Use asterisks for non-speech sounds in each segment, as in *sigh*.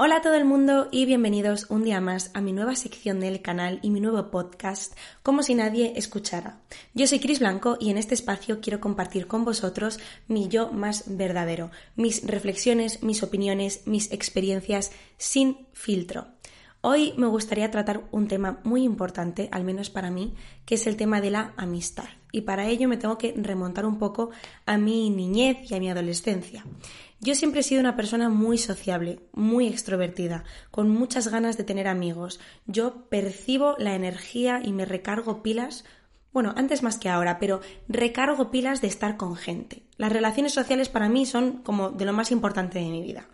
Hola a todo el mundo y bienvenidos un día más a mi nueva sección del canal y mi nuevo podcast, como si nadie escuchara. Yo soy Cris Blanco y en este espacio quiero compartir con vosotros mi yo más verdadero, mis reflexiones, mis opiniones, mis experiencias sin filtro. Hoy me gustaría tratar un tema muy importante, al menos para mí, que es el tema de la amistad. Y para ello me tengo que remontar un poco a mi niñez y a mi adolescencia. Yo siempre he sido una persona muy sociable, muy extrovertida, con muchas ganas de tener amigos. Yo percibo la energía y me recargo pilas bueno, antes más que ahora, pero recargo pilas de estar con gente. Las relaciones sociales para mí son como de lo más importante de mi vida.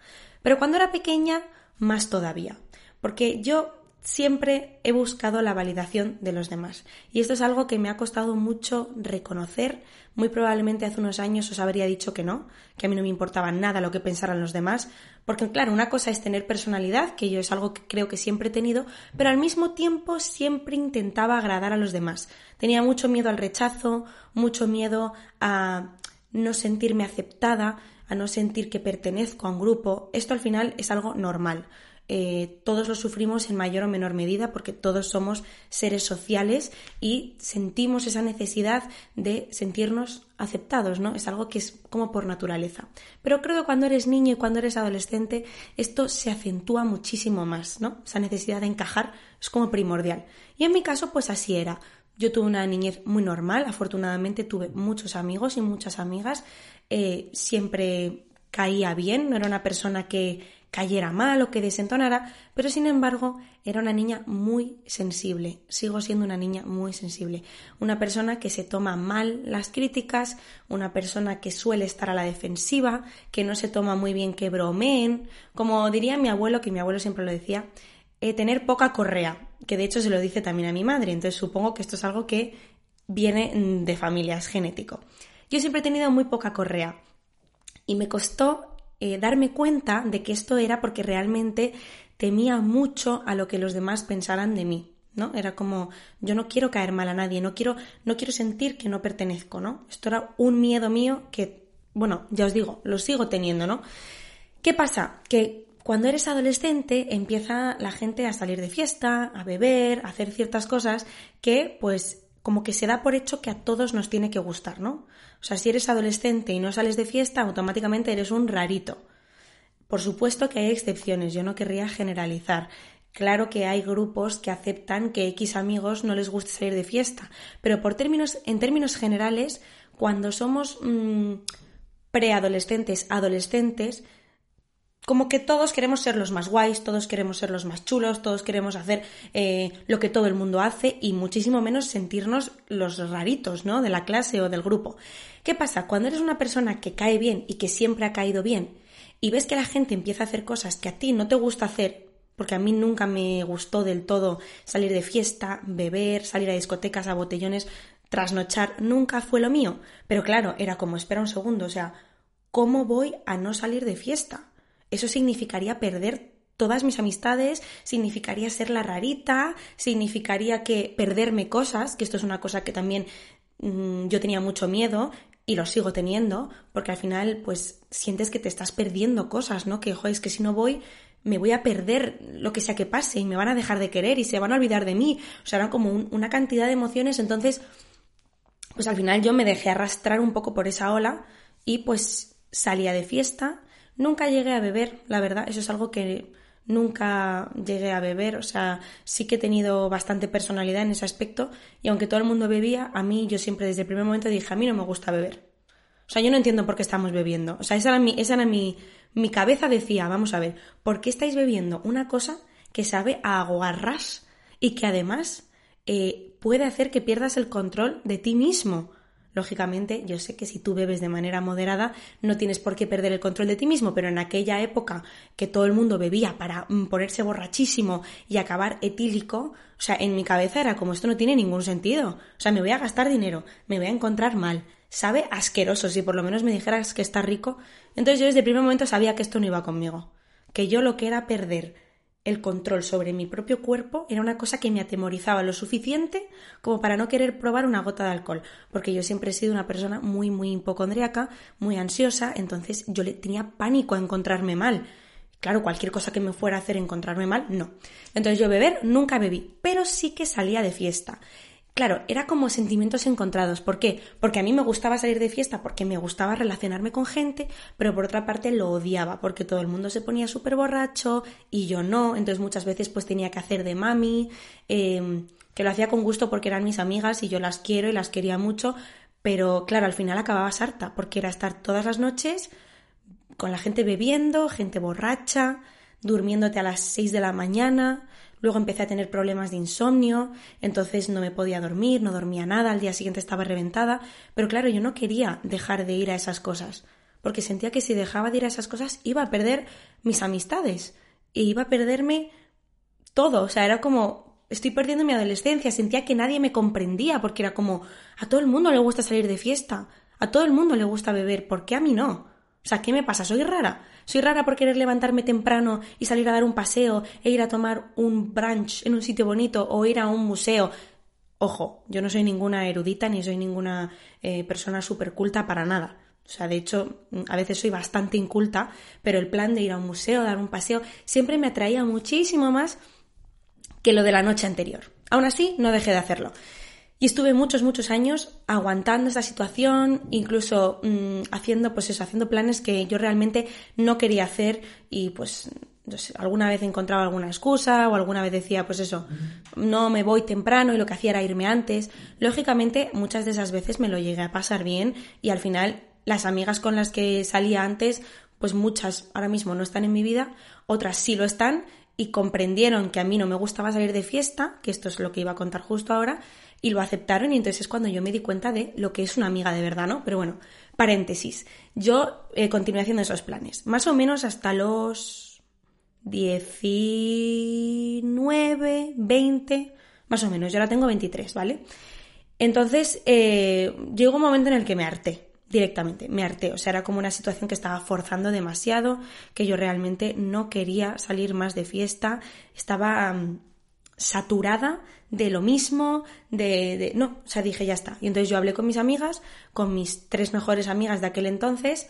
Pero cuando era pequeña, más todavía. Porque yo siempre he buscado la validación de los demás. Y esto es algo que me ha costado mucho reconocer. Muy probablemente hace unos años os habría dicho que no, que a mí no me importaba nada lo que pensaran los demás, porque claro, una cosa es tener personalidad, que yo es algo que creo que siempre he tenido, pero al mismo tiempo siempre intentaba agradar a los demás. Tenía mucho miedo al rechazo, mucho miedo a no sentirme aceptada, a no sentir que pertenezco a un grupo. Esto al final es algo normal. Eh, todos lo sufrimos en mayor o menor medida porque todos somos seres sociales y sentimos esa necesidad de sentirnos aceptados, ¿no? Es algo que es como por naturaleza. Pero creo que cuando eres niño y cuando eres adolescente esto se acentúa muchísimo más, ¿no? Esa necesidad de encajar es como primordial. Y en mi caso pues así era. Yo tuve una niñez muy normal, afortunadamente tuve muchos amigos y muchas amigas, eh, siempre caía bien, no era una persona que cayera mal o que desentonara, pero sin embargo era una niña muy sensible, sigo siendo una niña muy sensible, una persona que se toma mal las críticas, una persona que suele estar a la defensiva, que no se toma muy bien que bromeen, como diría mi abuelo, que mi abuelo siempre lo decía, eh, tener poca correa, que de hecho se lo dice también a mi madre, entonces supongo que esto es algo que viene de familia, es genético. Yo siempre he tenido muy poca correa, y me costó eh, darme cuenta de que esto era porque realmente temía mucho a lo que los demás pensaran de mí. ¿no? Era como yo no quiero caer mal a nadie, no quiero no quiero sentir que no pertenezco, ¿no? Esto era un miedo mío que bueno, ya os digo, lo sigo teniendo, ¿no? ¿Qué pasa? Que cuando eres adolescente empieza la gente a salir de fiesta, a beber, a hacer ciertas cosas que pues como que se da por hecho que a todos nos tiene que gustar, ¿no? O sea, si eres adolescente y no sales de fiesta, automáticamente eres un rarito. Por supuesto que hay excepciones, yo no querría generalizar. Claro que hay grupos que aceptan que X amigos no les guste salir de fiesta, pero por términos, en términos generales, cuando somos mm, preadolescentes, adolescentes, como que todos queremos ser los más guays, todos queremos ser los más chulos, todos queremos hacer eh, lo que todo el mundo hace y muchísimo menos sentirnos los raritos, ¿no? De la clase o del grupo. ¿Qué pasa? Cuando eres una persona que cae bien y que siempre ha caído bien y ves que la gente empieza a hacer cosas que a ti no te gusta hacer, porque a mí nunca me gustó del todo salir de fiesta, beber, salir a discotecas, a botellones, trasnochar, nunca fue lo mío. Pero claro, era como, espera un segundo, o sea, ¿cómo voy a no salir de fiesta? Eso significaría perder todas mis amistades, significaría ser la rarita, significaría que perderme cosas, que esto es una cosa que también mm, yo tenía mucho miedo y lo sigo teniendo, porque al final pues sientes que te estás perdiendo cosas, ¿no? Que, joder, es que si no voy me voy a perder lo que sea que pase y me van a dejar de querer y se van a olvidar de mí. O sea, eran como una cantidad de emociones, entonces pues al final yo me dejé arrastrar un poco por esa ola y pues salía de fiesta, Nunca llegué a beber, la verdad, eso es algo que nunca llegué a beber, o sea, sí que he tenido bastante personalidad en ese aspecto y aunque todo el mundo bebía, a mí yo siempre desde el primer momento dije, a mí no me gusta beber. O sea, yo no entiendo por qué estamos bebiendo. O sea, esa era mi, esa era mi, mi cabeza decía, vamos a ver, ¿por qué estáis bebiendo una cosa que sabe a aguarrás y que además eh, puede hacer que pierdas el control de ti mismo? Lógicamente, yo sé que si tú bebes de manera moderada no tienes por qué perder el control de ti mismo, pero en aquella época que todo el mundo bebía para mm, ponerse borrachísimo y acabar etílico, o sea, en mi cabeza era como esto no tiene ningún sentido. O sea, me voy a gastar dinero, me voy a encontrar mal, sabe asqueroso, si por lo menos me dijeras que está rico. Entonces yo desde el primer momento sabía que esto no iba conmigo, que yo lo que era perder el control sobre mi propio cuerpo era una cosa que me atemorizaba lo suficiente como para no querer probar una gota de alcohol, porque yo siempre he sido una persona muy, muy hipocondríaca, muy ansiosa, entonces yo le tenía pánico a encontrarme mal. Claro, cualquier cosa que me fuera a hacer encontrarme mal, no. Entonces yo beber nunca bebí, pero sí que salía de fiesta. Claro, era como sentimientos encontrados. ¿Por qué? Porque a mí me gustaba salir de fiesta, porque me gustaba relacionarme con gente, pero por otra parte lo odiaba, porque todo el mundo se ponía súper borracho y yo no. Entonces muchas veces pues tenía que hacer de mami, em, que lo hacía con gusto porque eran mis amigas y yo las quiero y las quería mucho, pero claro, al final acababa harta, porque era estar todas las noches con la gente bebiendo, gente borracha, durmiéndote a las 6 de la mañana. Luego empecé a tener problemas de insomnio, entonces no me podía dormir, no dormía nada, al día siguiente estaba reventada. Pero claro, yo no quería dejar de ir a esas cosas, porque sentía que si dejaba de ir a esas cosas iba a perder mis amistades e iba a perderme todo. O sea, era como, estoy perdiendo mi adolescencia, sentía que nadie me comprendía, porque era como, a todo el mundo le gusta salir de fiesta, a todo el mundo le gusta beber, ¿por qué a mí no? O sea, ¿qué me pasa? ¿Soy rara? ¿Soy rara por querer levantarme temprano y salir a dar un paseo e ir a tomar un brunch en un sitio bonito o ir a un museo? Ojo, yo no soy ninguna erudita ni soy ninguna eh, persona súper culta para nada. O sea, de hecho, a veces soy bastante inculta, pero el plan de ir a un museo, dar un paseo, siempre me atraía muchísimo más que lo de la noche anterior. Aún así, no dejé de hacerlo. Y estuve muchos, muchos años aguantando esta situación, incluso mm, haciendo, pues eso, haciendo planes que yo realmente no quería hacer y pues alguna vez encontraba alguna excusa o alguna vez decía, pues eso, no me voy temprano y lo que hacía era irme antes. Lógicamente, muchas de esas veces me lo llegué a pasar bien y al final las amigas con las que salía antes, pues muchas ahora mismo no están en mi vida, otras sí lo están y comprendieron que a mí no me gustaba salir de fiesta, que esto es lo que iba a contar justo ahora, y lo aceptaron y entonces es cuando yo me di cuenta de lo que es una amiga de verdad, ¿no? Pero bueno, paréntesis. Yo eh, continué haciendo esos planes, más o menos hasta los 19, 20, más o menos. Yo ahora tengo 23, ¿vale? Entonces eh, llegó un momento en el que me harté directamente, me harté, o sea, era como una situación que estaba forzando demasiado, que yo realmente no quería salir más de fiesta, estaba mm, saturada de lo mismo, de, No, o sea, dije, ya está. Y entonces yo hablé con mis amigas, con mis tres mejores amigas de aquel entonces,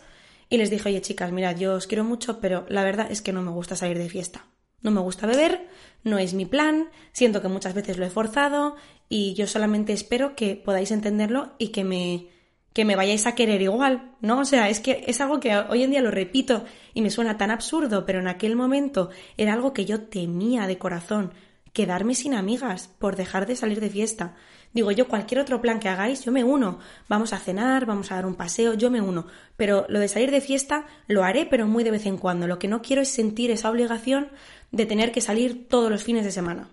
y les dije, oye chicas, mirad, yo os quiero mucho, pero la verdad es que no me gusta salir de fiesta. No me gusta beber, no es mi plan, siento que muchas veces lo he forzado y yo solamente espero que podáis entenderlo y que me que me vayáis a querer igual, ¿no? O sea, es que es algo que hoy en día lo repito y me suena tan absurdo, pero en aquel momento era algo que yo temía de corazón quedarme sin amigas por dejar de salir de fiesta. Digo, yo cualquier otro plan que hagáis, yo me uno. Vamos a cenar, vamos a dar un paseo, yo me uno. Pero lo de salir de fiesta lo haré, pero muy de vez en cuando. Lo que no quiero es sentir esa obligación de tener que salir todos los fines de semana.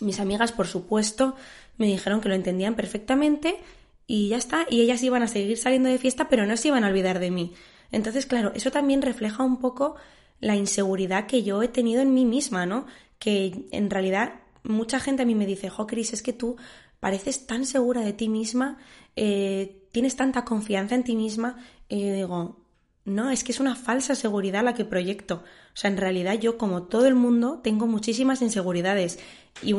Mis amigas, por supuesto, me dijeron que lo entendían perfectamente y ya está. Y ellas iban a seguir saliendo de fiesta, pero no se iban a olvidar de mí. Entonces, claro, eso también refleja un poco la inseguridad que yo he tenido en mí misma, ¿no? Que en realidad mucha gente a mí me dice, jo, es que tú pareces tan segura de ti misma, eh, tienes tanta confianza en ti misma, y yo digo, no, es que es una falsa seguridad la que proyecto. O sea, en realidad yo, como todo el mundo, tengo muchísimas inseguridades. Y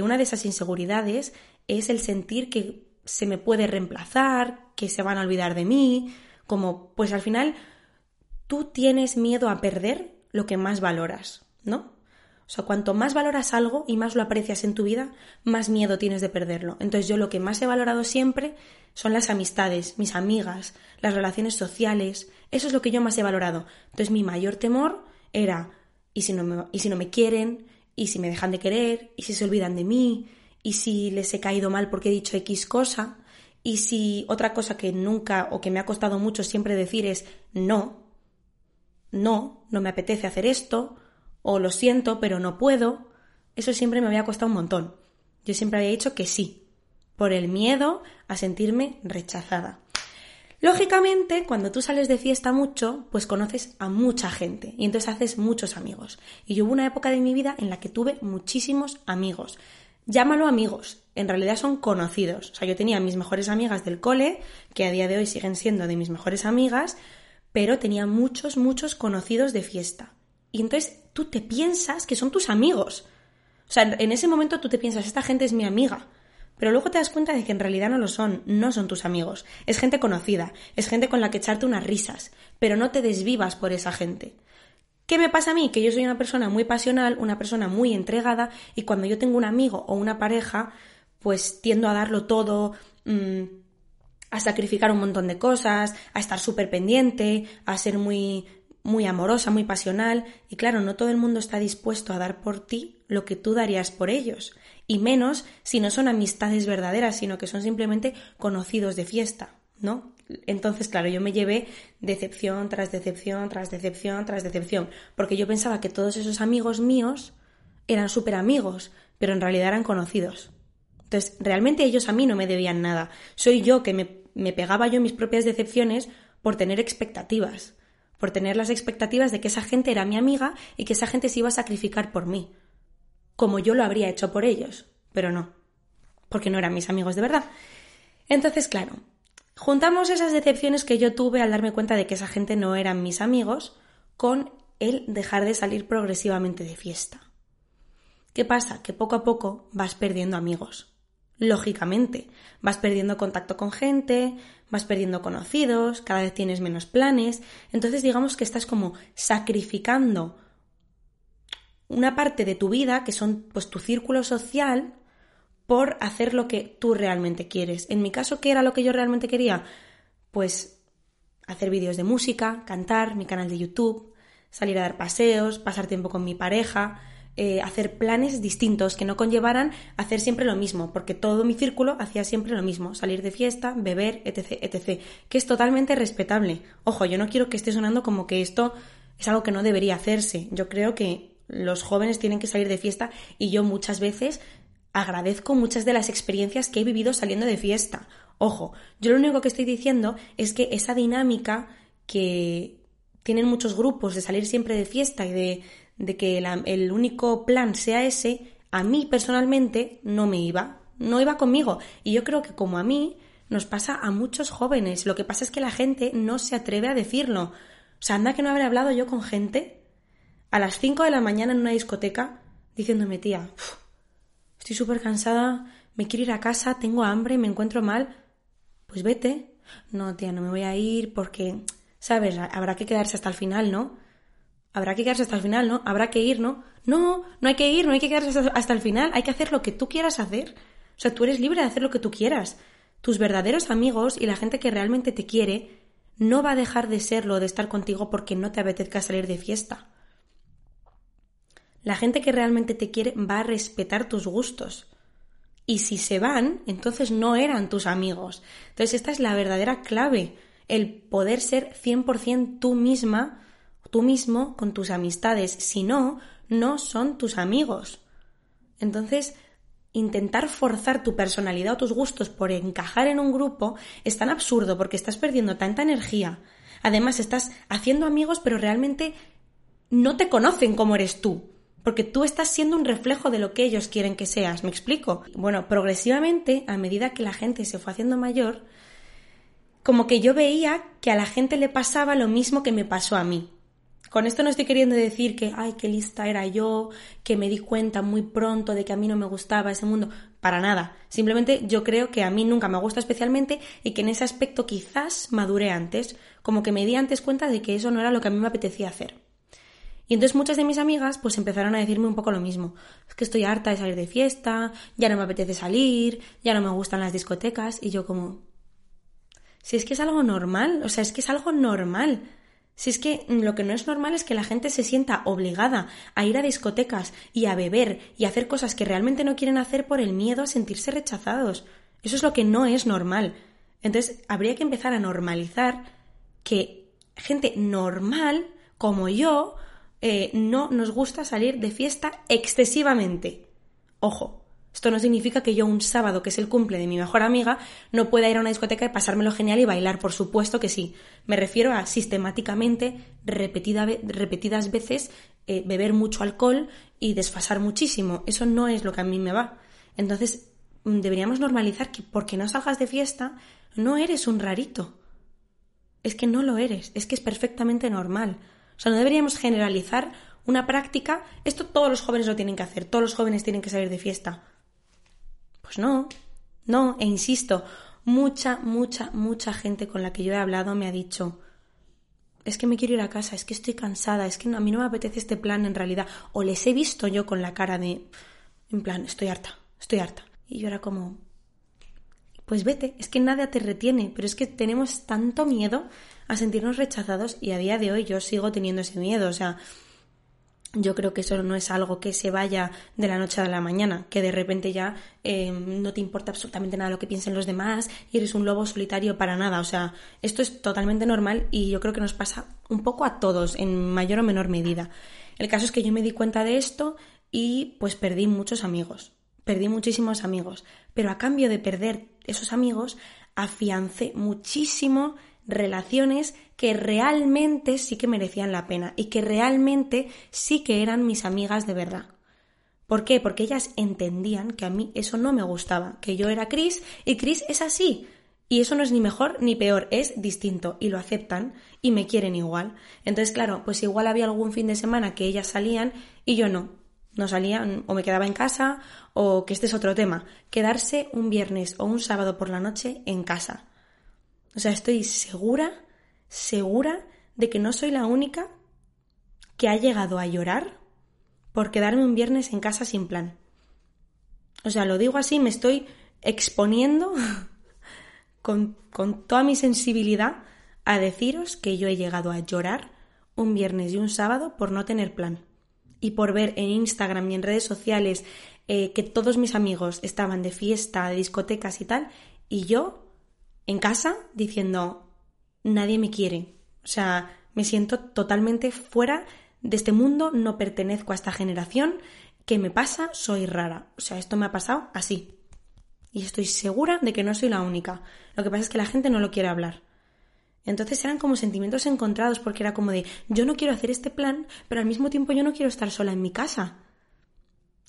una de esas inseguridades es el sentir que se me puede reemplazar, que se van a olvidar de mí, como, pues al final, tú tienes miedo a perder lo que más valoras, ¿no? O sea, cuanto más valoras algo y más lo aprecias en tu vida, más miedo tienes de perderlo. Entonces yo lo que más he valorado siempre son las amistades, mis amigas, las relaciones sociales. Eso es lo que yo más he valorado. Entonces mi mayor temor era, ¿y si no me, y si no me quieren? ¿Y si me dejan de querer? ¿Y si se olvidan de mí? ¿Y si les he caído mal porque he dicho X cosa? ¿Y si otra cosa que nunca o que me ha costado mucho siempre decir es no? No, no me apetece hacer esto o lo siento, pero no puedo, eso siempre me había costado un montón. Yo siempre había dicho que sí, por el miedo a sentirme rechazada. Lógicamente, cuando tú sales de fiesta mucho, pues conoces a mucha gente y entonces haces muchos amigos. Y yo hubo una época de mi vida en la que tuve muchísimos amigos. Llámalo amigos, en realidad son conocidos. O sea, yo tenía mis mejores amigas del cole, que a día de hoy siguen siendo de mis mejores amigas, pero tenía muchos, muchos conocidos de fiesta. Y entonces tú te piensas que son tus amigos. O sea, en ese momento tú te piensas, esta gente es mi amiga. Pero luego te das cuenta de que en realidad no lo son, no son tus amigos. Es gente conocida, es gente con la que echarte unas risas, pero no te desvivas por esa gente. ¿Qué me pasa a mí? Que yo soy una persona muy pasional, una persona muy entregada y cuando yo tengo un amigo o una pareja, pues tiendo a darlo todo, mm, a sacrificar un montón de cosas, a estar súper pendiente, a ser muy muy amorosa, muy pasional, y claro, no todo el mundo está dispuesto a dar por ti lo que tú darías por ellos, y menos si no son amistades verdaderas, sino que son simplemente conocidos de fiesta, ¿no? Entonces, claro, yo me llevé decepción tras decepción, tras decepción, tras decepción, porque yo pensaba que todos esos amigos míos eran súper amigos, pero en realidad eran conocidos. Entonces, realmente ellos a mí no me debían nada. Soy yo que me, me pegaba yo mis propias decepciones por tener expectativas, por tener las expectativas de que esa gente era mi amiga y que esa gente se iba a sacrificar por mí, como yo lo habría hecho por ellos, pero no, porque no eran mis amigos de verdad. Entonces, claro, Juntamos esas decepciones que yo tuve al darme cuenta de que esa gente no eran mis amigos con el dejar de salir progresivamente de fiesta. ¿Qué pasa? Que poco a poco vas perdiendo amigos. Lógicamente, vas perdiendo contacto con gente, vas perdiendo conocidos, cada vez tienes menos planes, entonces digamos que estás como sacrificando una parte de tu vida, que son pues tu círculo social, por hacer lo que tú realmente quieres. En mi caso, ¿qué era lo que yo realmente quería? Pues hacer vídeos de música, cantar, mi canal de YouTube, salir a dar paseos, pasar tiempo con mi pareja, eh, hacer planes distintos que no conllevaran hacer siempre lo mismo, porque todo mi círculo hacía siempre lo mismo, salir de fiesta, beber, etc., etc., que es totalmente respetable. Ojo, yo no quiero que esté sonando como que esto es algo que no debería hacerse. Yo creo que los jóvenes tienen que salir de fiesta y yo muchas veces agradezco muchas de las experiencias que he vivido saliendo de fiesta. Ojo, yo lo único que estoy diciendo es que esa dinámica que tienen muchos grupos de salir siempre de fiesta y de, que el único plan sea ese, a mí personalmente no me iba, no iba conmigo. Y yo creo que como a mí nos pasa a muchos jóvenes, lo que pasa es que la gente no se atreve a decirlo. O sea, anda que no habré hablado yo con gente a las 5 de la mañana en una discoteca diciéndome, tía, estoy súper cansada, me quiero ir a casa, tengo hambre, me encuentro mal, pues vete. No, tía, no me voy a ir porque, ¿sabes? Habrá que quedarse hasta el final, ¿no? Habrá que quedarse hasta el final, ¿no? Habrá que ir, ¿no? No, no hay que ir, no hay que quedarse hasta, el final, hay que hacer lo que tú quieras hacer. O sea, tú eres libre de hacer lo que tú quieras. Tus verdaderos amigos y la gente que realmente te quiere no va a dejar de serlo, de estar contigo porque no te apetezca salir de fiesta. La gente que realmente te quiere va a respetar tus gustos. Y si se van, entonces no eran tus amigos. Entonces esta es la verdadera clave, el poder ser 100% tú misma, tú mismo con tus amistades. Si no, no son tus amigos. Entonces, intentar forzar tu personalidad o tus gustos por encajar en un grupo es tan absurdo porque estás perdiendo tanta energía. Además, estás haciendo amigos pero realmente no te conocen como eres tú porque tú estás siendo un reflejo de lo que ellos quieren que seas, ¿me explico? Bueno, progresivamente, a medida que la gente se fue haciendo mayor, como que yo veía que a la gente le pasaba lo mismo que me pasó a mí. Con esto no estoy queriendo decir que, ay, qué lista era yo, que me di cuenta muy pronto de que a mí no me gustaba ese mundo. Para nada. Simplemente yo creo que a mí nunca me gusta especialmente y que en ese aspecto quizás maduré antes, como que me di antes cuenta de que eso no era lo que a mí me apetecía hacer. Y entonces muchas de mis amigas pues empezaron a decirme un poco lo mismo. Es que estoy harta de salir de fiesta, ya no me apetece salir, ya no me gustan las discotecas y yo como... Si es que es algo normal, o sea, es que es algo normal. Si es que lo que no es normal es que la gente se sienta obligada a ir a discotecas y a beber y a hacer cosas que realmente no quieren hacer por el miedo a sentirse rechazados. Eso es lo que no es normal. Entonces, habría que empezar a normalizar que gente normal, como yo, eh, no nos gusta salir de fiesta excesivamente. Ojo, esto no significa que yo un sábado, que es el cumple de mi mejor amiga, no pueda ir a una discoteca y pasármelo genial y bailar, por supuesto que sí. Me refiero a sistemáticamente, repetidas veces, eh, beber mucho alcohol y desfasar muchísimo. Eso no es lo que a mí me va. Entonces, mm, deberíamos normalizar que porque no salgas de fiesta, no eres un rarito. Es que no lo eres, es que es perfectamente normal. O sea, no deberíamos generalizar una práctica. Esto todos los jóvenes lo tienen que hacer, todos los jóvenes tienen que salir de fiesta. Pues no, no, e insisto, mucha, mucha, mucha gente con la que yo he hablado me ha dicho, es que me quiero ir a casa, es que estoy cansada, es que a mí no me apetece este plan en realidad. O les he visto yo con la cara de, en plan, estoy harta, estoy harta. Y yo era como, pues vete, es que nada te retiene, pero es que tenemos tanto miedo a sentirnos rechazados y a día de hoy yo sigo teniendo ese miedo, o sea, yo creo que eso no es algo que se vaya de la noche a la mañana, que de repente ya eh, no te importa absolutamente nada lo que piensen los demás y eres un lobo solitario para nada. O sea, esto es totalmente normal y yo creo que nos pasa un poco a todos, en mayor o menor medida. El caso es que yo me di cuenta de esto y pues perdí muchos amigos, perdí muchísimos amigos, pero a cambio de perder esos amigos, afiancé muchísimo relaciones que realmente sí que merecían la pena y que realmente sí que eran mis amigas de verdad. ¿Por qué? Porque ellas entendían que a mí eso no me gustaba, que yo era Chris y Chris es así. Y eso no es ni mejor ni peor, es distinto y lo aceptan y me quieren igual. Entonces, claro, pues igual había algún fin de semana que ellas salían y yo no. No salían o me quedaba en casa o que este es otro tema, quedarse un viernes o un sábado por la noche en casa. O sea, estoy segura, segura de que no soy la única que ha llegado a llorar por quedarme un viernes en casa sin plan. O sea, lo digo así, me estoy exponiendo *laughs* con, con toda mi sensibilidad a deciros que yo he llegado a llorar un viernes y un sábado por no tener plan y por ver en Instagram y en redes sociales eh, que todos mis amigos estaban de fiesta, de discotecas y tal, y yo en casa diciendo, nadie me quiere. O sea, me siento totalmente fuera de este mundo, no pertenezco a esta generación. ¿Qué me pasa? Soy rara. O sea, esto me ha pasado así. Y estoy segura de que no soy la única. Lo que pasa es que la gente no lo quiere hablar. Entonces eran como sentimientos encontrados porque era como de yo no quiero hacer este plan, pero al mismo tiempo yo no quiero estar sola en mi casa.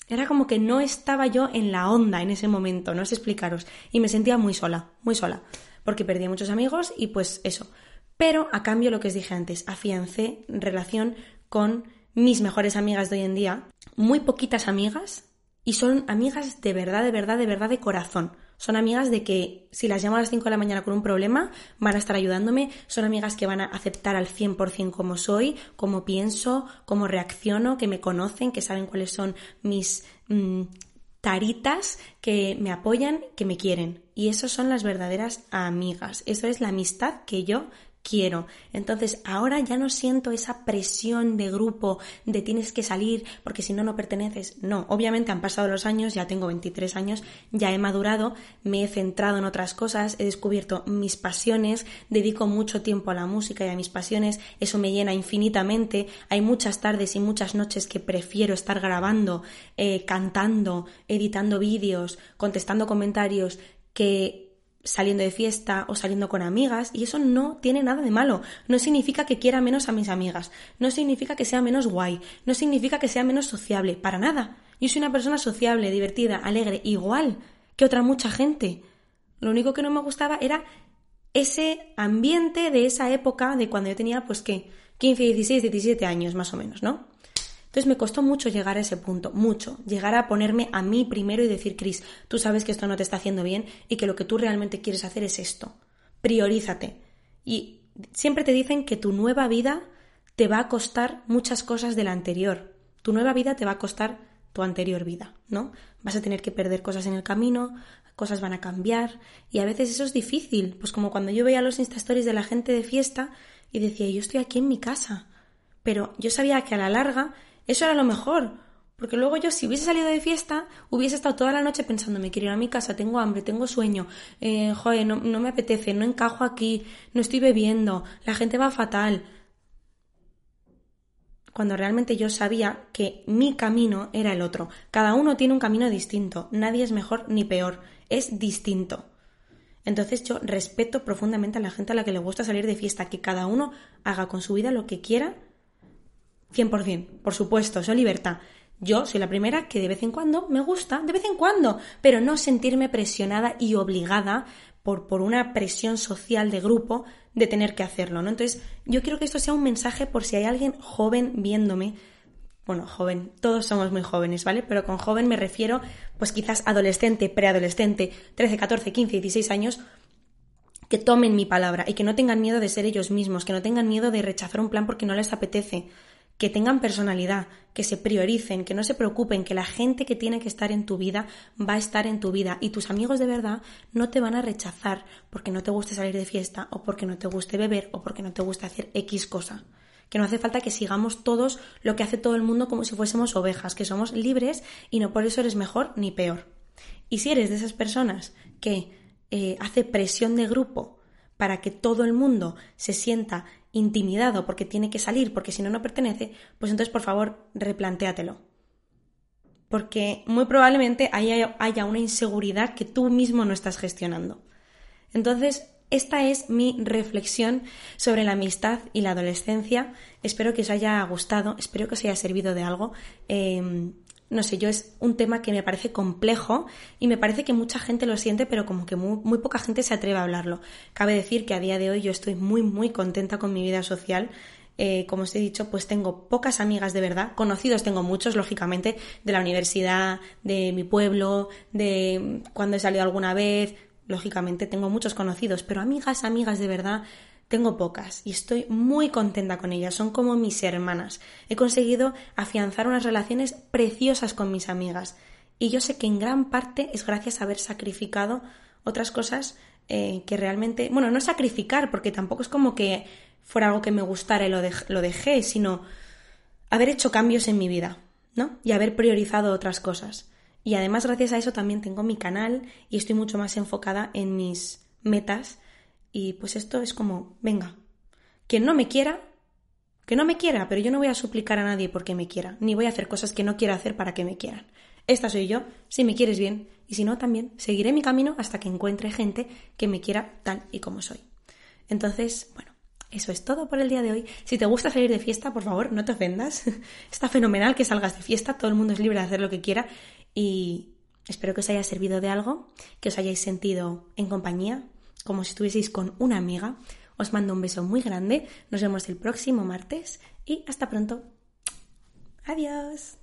Era como que no estaba yo en la onda en ese momento, no sé explicaros, y me sentía muy sola, muy sola porque perdí muchos amigos y pues eso. Pero a cambio, lo que os dije antes, afiancé relación con mis mejores amigas de hoy en día, muy poquitas amigas, y son amigas de verdad, de verdad, de verdad, de corazón. Son amigas de que si las llamo a las 5 de la mañana con un problema, van a estar ayudándome. Son amigas que van a aceptar al 100% como soy, cómo pienso, cómo reacciono, que me conocen, que saben cuáles son mis mm, taritas que me apoyan, que me quieren. Y eso son las verdaderas amigas. Eso es la amistad que yo quiero. Entonces ahora ya no siento esa presión de grupo de tienes que salir porque si no no perteneces. No, obviamente han pasado los años, ya tengo 23 años, ya he madurado, me he centrado en otras cosas, he descubierto mis pasiones, dedico mucho tiempo a la música y a mis pasiones, eso me llena infinitamente. Hay muchas tardes y muchas noches que prefiero estar grabando, eh, cantando, editando vídeos, contestando comentarios que saliendo de fiesta o saliendo con amigas y eso no tiene nada de malo. No significa que quiera menos a mis amigas, no significa que sea menos guay, no significa que sea menos sociable, para nada. Yo soy una persona sociable, divertida, alegre, igual que otra mucha gente. Lo único que no me gustaba era ese ambiente de esa época de cuando yo tenía pues que 15, 16, 17 años más o menos, ¿no? Entonces me costó mucho llegar a ese punto, mucho, llegar a ponerme a mí primero y decir, Cris, tú sabes que esto no te está haciendo bien y que lo que tú realmente quieres hacer es esto. Priorízate. Y siempre te dicen que tu nueva vida te va a costar muchas cosas de la anterior. Tu nueva vida te va a costar tu anterior vida, ¿no? Vas a tener que perder cosas en el camino, cosas van a cambiar y a veces eso es difícil, pues como cuando yo veía los instastories de la gente de fiesta y decía, yo estoy aquí en mi casa, pero yo sabía que a la larga eso era lo mejor. Porque luego yo, si hubiese salido de fiesta, hubiese estado toda la noche pensando, me quiero ir a mi casa, tengo hambre, tengo sueño, eh, joder, no, no me apetece, no encajo aquí, no estoy bebiendo, la gente va fatal. Cuando realmente yo sabía que mi camino era el otro. Cada uno tiene un camino distinto, nadie es mejor ni peor, es distinto. Entonces yo respeto profundamente a la gente a la que le gusta salir de fiesta, que cada uno haga con su vida lo que quiera 100%, por supuesto, eso libertad. Yo soy la primera que de vez en cuando me gusta, de vez en cuando, pero no sentirme presionada y obligada por, por una presión social de grupo de tener que hacerlo, ¿no? Entonces, yo quiero que esto sea un mensaje por si hay alguien joven viéndome, bueno, joven, todos somos muy jóvenes, ¿vale? Pero con joven me refiero, pues quizás adolescente, preadolescente, 13, 14, 15, 16 años, que tomen mi palabra y que no tengan miedo de ser ellos mismos, que no tengan miedo de rechazar un plan porque no les apetece, que tengan personalidad, que se prioricen, que no se preocupen, que la gente que tiene que estar en tu vida va a estar en tu vida y tus amigos de verdad no te van a rechazar porque no te guste salir de fiesta o porque no te guste beber o porque no te guste hacer X cosa. Que no hace falta que sigamos todos lo que hace todo el mundo como si fuésemos ovejas, que somos libres y no por eso eres mejor ni peor. Y si eres de esas personas que eh, hace presión de grupo para que todo el mundo se sienta intimidado porque tiene que salir, porque si no, no pertenece, pues entonces por favor replantéatelo. Porque muy probablemente haya, haya una inseguridad que tú mismo no estás gestionando. Entonces, esta es mi reflexión sobre la amistad y la adolescencia. Espero que os haya gustado, espero que os haya servido de algo. Em, no sé, yo es un tema que me parece complejo y me parece que mucha gente lo siente, pero como que muy, poca gente se atreve a hablarlo. Cabe decir que a día de hoy yo estoy muy, muy contenta con mi vida social. Eh, como os he dicho, pues tengo pocas amigas de verdad. Conocidos tengo muchos, lógicamente, de la universidad, de mi pueblo, de cuando he salido alguna vez. Lógicamente tengo muchos conocidos, pero amigas, amigas de verdad, tengo pocas y estoy muy contenta con ellas, son como mis hermanas. He conseguido afianzar unas relaciones preciosas con mis amigas y yo sé que en gran parte es gracias a haber sacrificado otras cosas eh, que realmente, bueno, no sacrificar porque tampoco es como que fuera algo que me gustara y lo, lo dejé, sino haber hecho cambios en mi vida, ¿no? Y haber priorizado otras cosas. Y además gracias a eso también tengo mi canal y estoy mucho más enfocada en mis metas y pues esto es como, venga, quien no me quiera, que no me quiera, pero yo no voy a suplicar a nadie porque me quiera, ni voy a hacer cosas que no quiero hacer para que me quieran. Esta soy yo, si me quieres bien, y si no también, seguiré mi camino hasta que encuentre gente que me quiera tal y como soy. Entonces, bueno, eso es todo por el día de hoy. Si te gusta salir de fiesta, por favor, no te ofendas. *laughs* Está fenomenal que salgas de fiesta, todo el mundo es libre de hacer lo que quiera y espero que os haya servido de algo, que os hayáis sentido en compañía, como si estuvieseis con una amiga. Os mando un beso muy grande, nos vemos el próximo martes y hasta pronto. Adiós.